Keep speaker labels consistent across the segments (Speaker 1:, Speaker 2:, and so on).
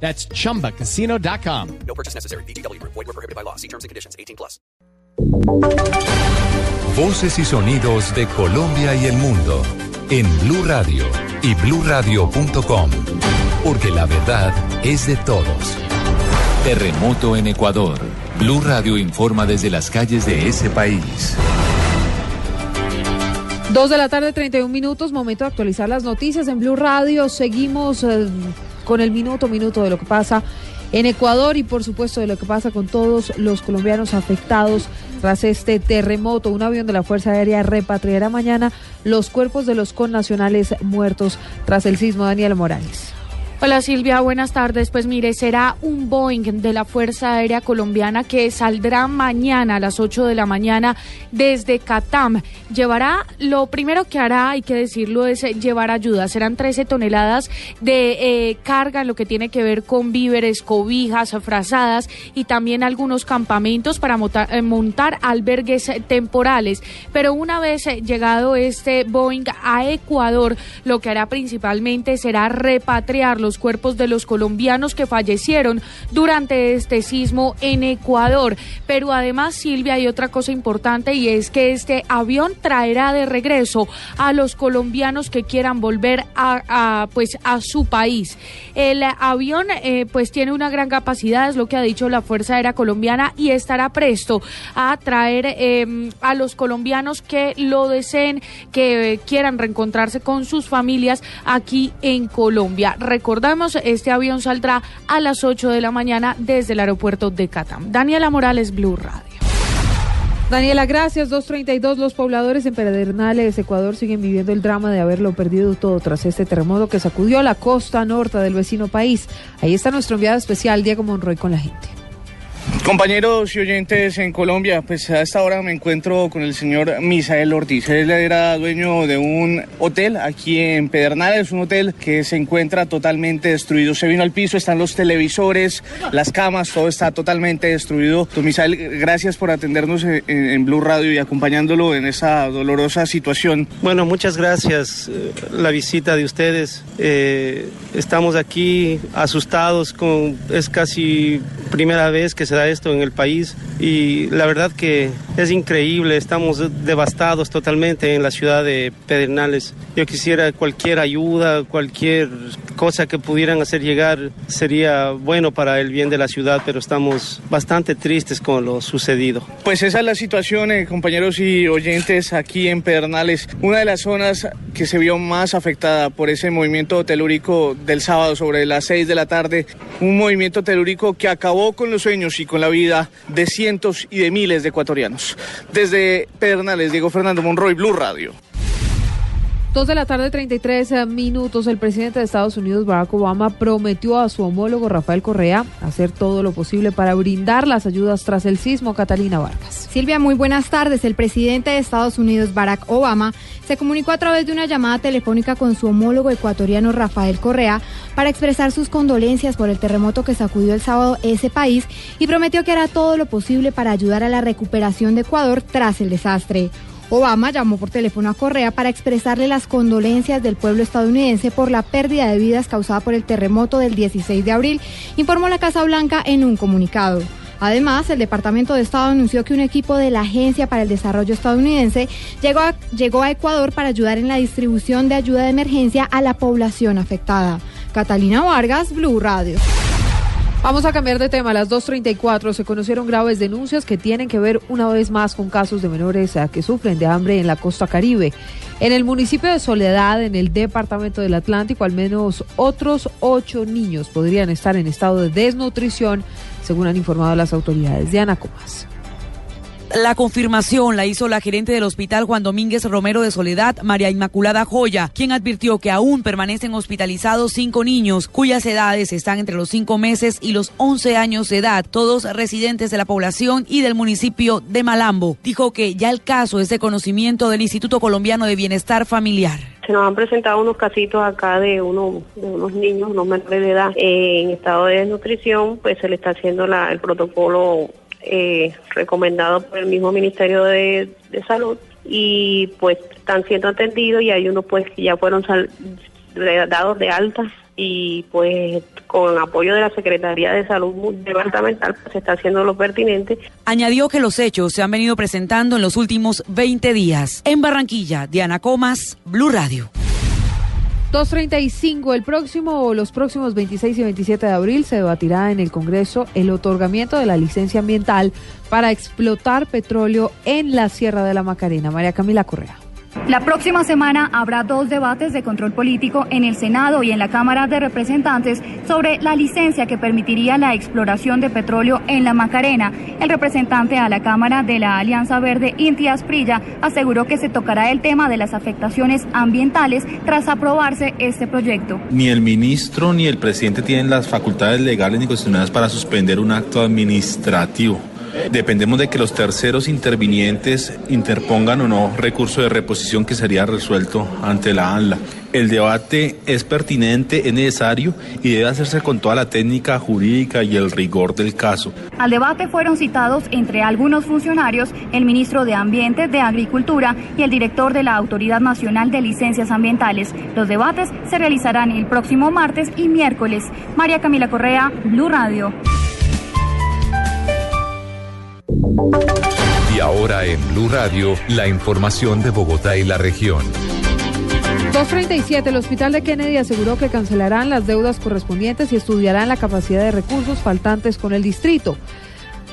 Speaker 1: That's chumbacasino.com.
Speaker 2: No purchase necessary. BGW. Void were prohibited by law. See terms and conditions. 18 plus.
Speaker 3: Voces y sonidos de Colombia y el mundo en Blue Radio y bluradio.com. Porque la verdad es de todos. Terremoto en Ecuador. Blue Radio informa desde las calles de ese país.
Speaker 4: Dos de la tarde, 31 minutos, momento de actualizar las noticias en Blue Radio. Seguimos eh, con el minuto, minuto de lo que pasa en Ecuador y por supuesto de lo que pasa con todos los colombianos afectados tras este terremoto. Un avión de la Fuerza Aérea repatriará mañana los cuerpos de los connacionales muertos tras el sismo. Daniel Morales.
Speaker 5: Hola Silvia, buenas tardes. Pues mire, será un Boeing de la Fuerza Aérea Colombiana que saldrá mañana a las 8 de la mañana desde Catam. Llevará, lo primero que hará, hay que decirlo, es llevar ayuda. Serán 13 toneladas de eh, carga en lo que tiene que ver con víveres, cobijas, frazadas y también algunos campamentos para montar, eh, montar albergues temporales. Pero una vez eh, llegado este Boeing a Ecuador, lo que hará principalmente será repatriarlo los cuerpos de los colombianos que fallecieron durante este sismo en Ecuador. Pero además, Silvia, hay otra cosa importante y es que este avión traerá de regreso a los colombianos que quieran volver a, pues a su país. El avión eh, pues tiene una gran capacidad, es lo que ha dicho la Fuerza Aérea Colombiana y estará presto a traer em, a los colombianos que lo deseen, que quieran reencontrarse con sus familias aquí en Colombia. Recordamos, este avión saldrá a las 8 de la mañana desde el aeropuerto de Catam. Daniela Morales, Blue Radio.
Speaker 4: Daniela, gracias. 232. Los pobladores en Pedernales, Ecuador, siguen viviendo el drama de haberlo perdido todo tras este terremoto que sacudió la costa norte del vecino país. Ahí está nuestro enviado especial, Diego Monroy, con la gente.
Speaker 6: Compañeros y oyentes en Colombia, pues a esta hora me encuentro con el señor Misael Ortiz. Él era dueño de un hotel aquí en Pedernales, un hotel que se encuentra totalmente destruido. Se vino al piso, están los televisores, las camas, todo está totalmente destruido. Misael, gracias por atendernos en, Blue Radio y acompañándolo en esa dolorosa situación.
Speaker 7: Bueno, muchas gracias. Eh, la visita de ustedes. Eh, estamos aquí asustados, con, es casi primera vez que se esto en el país y la verdad que es increíble, estamos devastados totalmente en la ciudad de Pedernales. Yo quisiera cualquier ayuda, cualquier cosa que pudieran hacer llegar sería bueno para el bien de la ciudad, pero estamos bastante tristes con lo sucedido.
Speaker 6: Pues esa es la situación, eh, compañeros y oyentes, aquí en Pedernales, una de las zonas que se vio más afectada por ese movimiento telúrico del sábado sobre las 6 de la tarde, un movimiento telúrico que acabó con los sueños y con la vida de cientos y de miles de ecuatorianos. Desde Pedernales, Diego Fernando Monroy, Blue Radio.
Speaker 4: Dos de la tarde, 33 eh, minutos. El presidente de Estados Unidos, Barack Obama, prometió a su homólogo Rafael Correa hacer todo lo posible para brindar las ayudas tras el sismo. Catalina Vargas.
Speaker 8: Silvia, muy buenas tardes. El presidente de Estados Unidos, Barack Obama, se comunicó a través de una llamada telefónica con su homólogo ecuatoriano Rafael Correa para expresar sus condolencias por el terremoto que sacudió el sábado ese país y prometió que hará todo lo posible para ayudar a la recuperación de Ecuador tras el desastre. Obama llamó por teléfono a Correa para expresarle las condolencias del pueblo estadounidense por la pérdida de vidas causada por el terremoto del 16 de abril, informó la Casa Blanca en un comunicado. Además, el Departamento de Estado anunció que un equipo de la Agencia para el Desarrollo estadounidense llegó a, Ecuador para ayudar en la distribución de ayuda de emergencia a la población afectada. Catalina Vargas, Blue Radio.
Speaker 4: Vamos a cambiar de tema. A las 2.34 se conocieron graves denuncias que tienen que ver una vez más con casos de menores eh, que sufren de hambre en la costa caribe. En el municipio de Soledad, en el departamento del Atlántico, al menos otros ocho niños podrían estar en estado de desnutrición, según han informado las autoridades. Diana Comas.
Speaker 9: La confirmación la hizo la gerente del hospital Juan Domínguez Romero de Soledad, María Inmaculada Joya, quien advirtió que aún permanecen hospitalizados cinco niños cuyas edades están entre los cinco meses y los once años de edad, todos residentes de la población y del municipio de Malambo. Dijo que ya el caso es de conocimiento del Instituto Colombiano de Bienestar Familiar.
Speaker 10: Se nos han presentado unos casitos acá de, uno, de unos niños, unos menores de edad, eh, en estado de desnutrición, pues se le está haciendo la, el protocolo eh, recomendado por el mismo Ministerio de, Salud y pues están siendo atendidos y hay unos pues que ya fueron sal- dados de alta y pues con apoyo de la Secretaría de Salud Departamental pues se está haciendo lo pertinente
Speaker 9: Añadió que los hechos se han venido presentando en los últimos 20 días. En Barranquilla, Diana Comas, Blue Radio.
Speaker 4: 235. El próximo, los próximos 26 y 27 de abril se debatirá en el Congreso el otorgamiento de la licencia ambiental para explotar petróleo en la Sierra de la Macarena. María Camila Correa.
Speaker 11: La próxima semana habrá dos debates de control político en el Senado y en la Cámara de Representantes sobre la licencia que permitiría la exploración de petróleo en la Macarena. El representante a la Cámara de la Alianza Verde, Inti Asprilla, aseguró que se tocará el tema de las afectaciones ambientales tras aprobarse este proyecto.
Speaker 12: Ni el ministro ni el presidente tienen las facultades legales ni constitucionales para suspender un acto administrativo. Dependemos de que los terceros intervinientes interpongan o no recurso de reposición que sería resuelto ante la ANLA. El debate es pertinente, es necesario y debe hacerse con toda la técnica jurídica y el rigor del caso.
Speaker 11: Al debate fueron citados entre algunos funcionarios el ministro de Ambiente, de Agricultura y el director de la Autoridad Nacional de Licencias Ambientales. Los debates se realizarán el próximo martes y miércoles. María Camila Correa, Blue Radio.
Speaker 3: Y ahora en Blue Radio, la información de Bogotá y la región.
Speaker 4: 237. El Hospital de Kennedy aseguró que cancelarán las deudas correspondientes y estudiarán la capacidad de recursos faltantes con el distrito.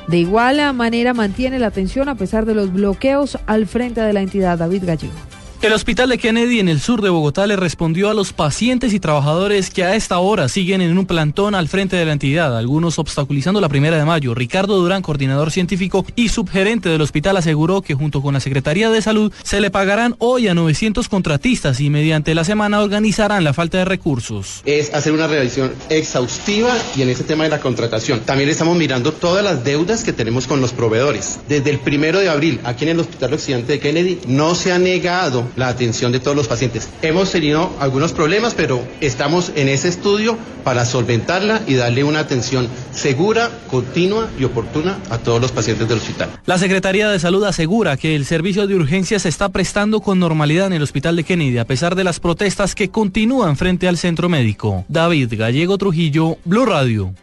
Speaker 4: De igual manera mantiene la atención a pesar de los bloqueos al frente de la entidad. David Gallego.
Speaker 13: El Hospital de Kennedy en el sur de Bogotá le respondió a los pacientes y trabajadores que a esta hora siguen en un plantón al frente de la entidad, algunos obstaculizando la primera de mayo. Ricardo Durán, coordinador científico y subgerente del hospital, aseguró que junto con la Secretaría de Salud se le pagarán hoy a 900 contratistas y mediante la semana organizarán la falta de recursos.
Speaker 14: es hacer una revisión exhaustiva y en ese tema de la contratación. También estamos mirando todas las deudas que tenemos con los proveedores. Desde el primero de abril, aquí en el Hospital Occidente de Kennedy, no se ha negado la atención de todos los pacientes. Hemos tenido algunos problemas, pero estamos en ese estudio para solventarla y darle una atención segura, continua y oportuna a todos los pacientes del hospital.
Speaker 13: La Secretaría de Salud asegura que el servicio de urgencias se está prestando con normalidad en el Hospital de Kennedy, a pesar de las protestas que continúan frente al centro médico. David Gallego Trujillo, Blue Radio.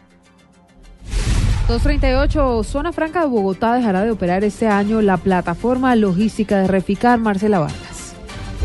Speaker 4: 238. Zona Franca de Bogotá dejará de operar este año la plataforma logística de Reficar Marcela Vargas.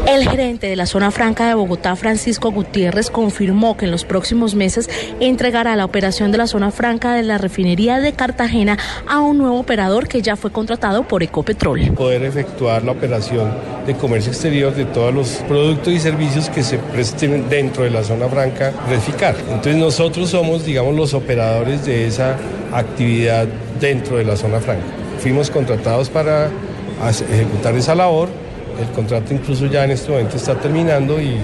Speaker 15: El gerente de la zona franca de Bogotá, Francisco Gutiérrez, confirmó que en los próximos meses entregará la operación de la zona franca de la refinería de Cartagena a un nuevo operador que ya fue contratado por Ecopetrol.
Speaker 16: poder efectuar la operación de comercio exterior de todos los productos y servicios que se presten dentro de la zona franca Reficar. Entonces nosotros somos, digamos, los operadores de esa actividad dentro de la zona franca. Fuimos contratados para ejecutar esa labor. El contrato incluso ya en este momento está terminando y,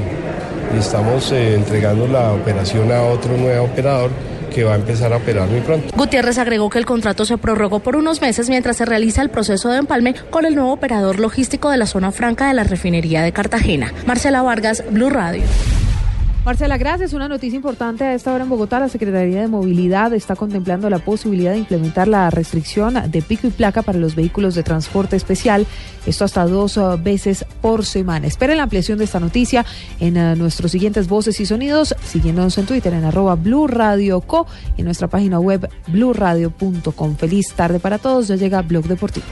Speaker 16: estamos eh, entregando la operación a otro nuevo operador que va a empezar a operar muy pronto.
Speaker 15: Gutiérrez agregó que el contrato se prorrogó por unos meses mientras se realiza el proceso de empalme con el nuevo operador logístico de la zona franca de la refinería de Cartagena. Marcela Vargas, Blue Radio.
Speaker 4: Marcela, gracias. Una noticia importante a esta hora en Bogotá. La Secretaría de Movilidad está contemplando la posibilidad de implementar la restricción de pico y placa para los vehículos de transporte especial. Esto hasta dos uh, veces por semana. Esperen la ampliación de esta noticia en uh, nuestros siguientes voces y sonidos, siguiéndonos en Twitter en arroba Blue Radio Co y en nuestra página web bluradio.com. Feliz tarde para todos. Ya llega Blog Deportivo.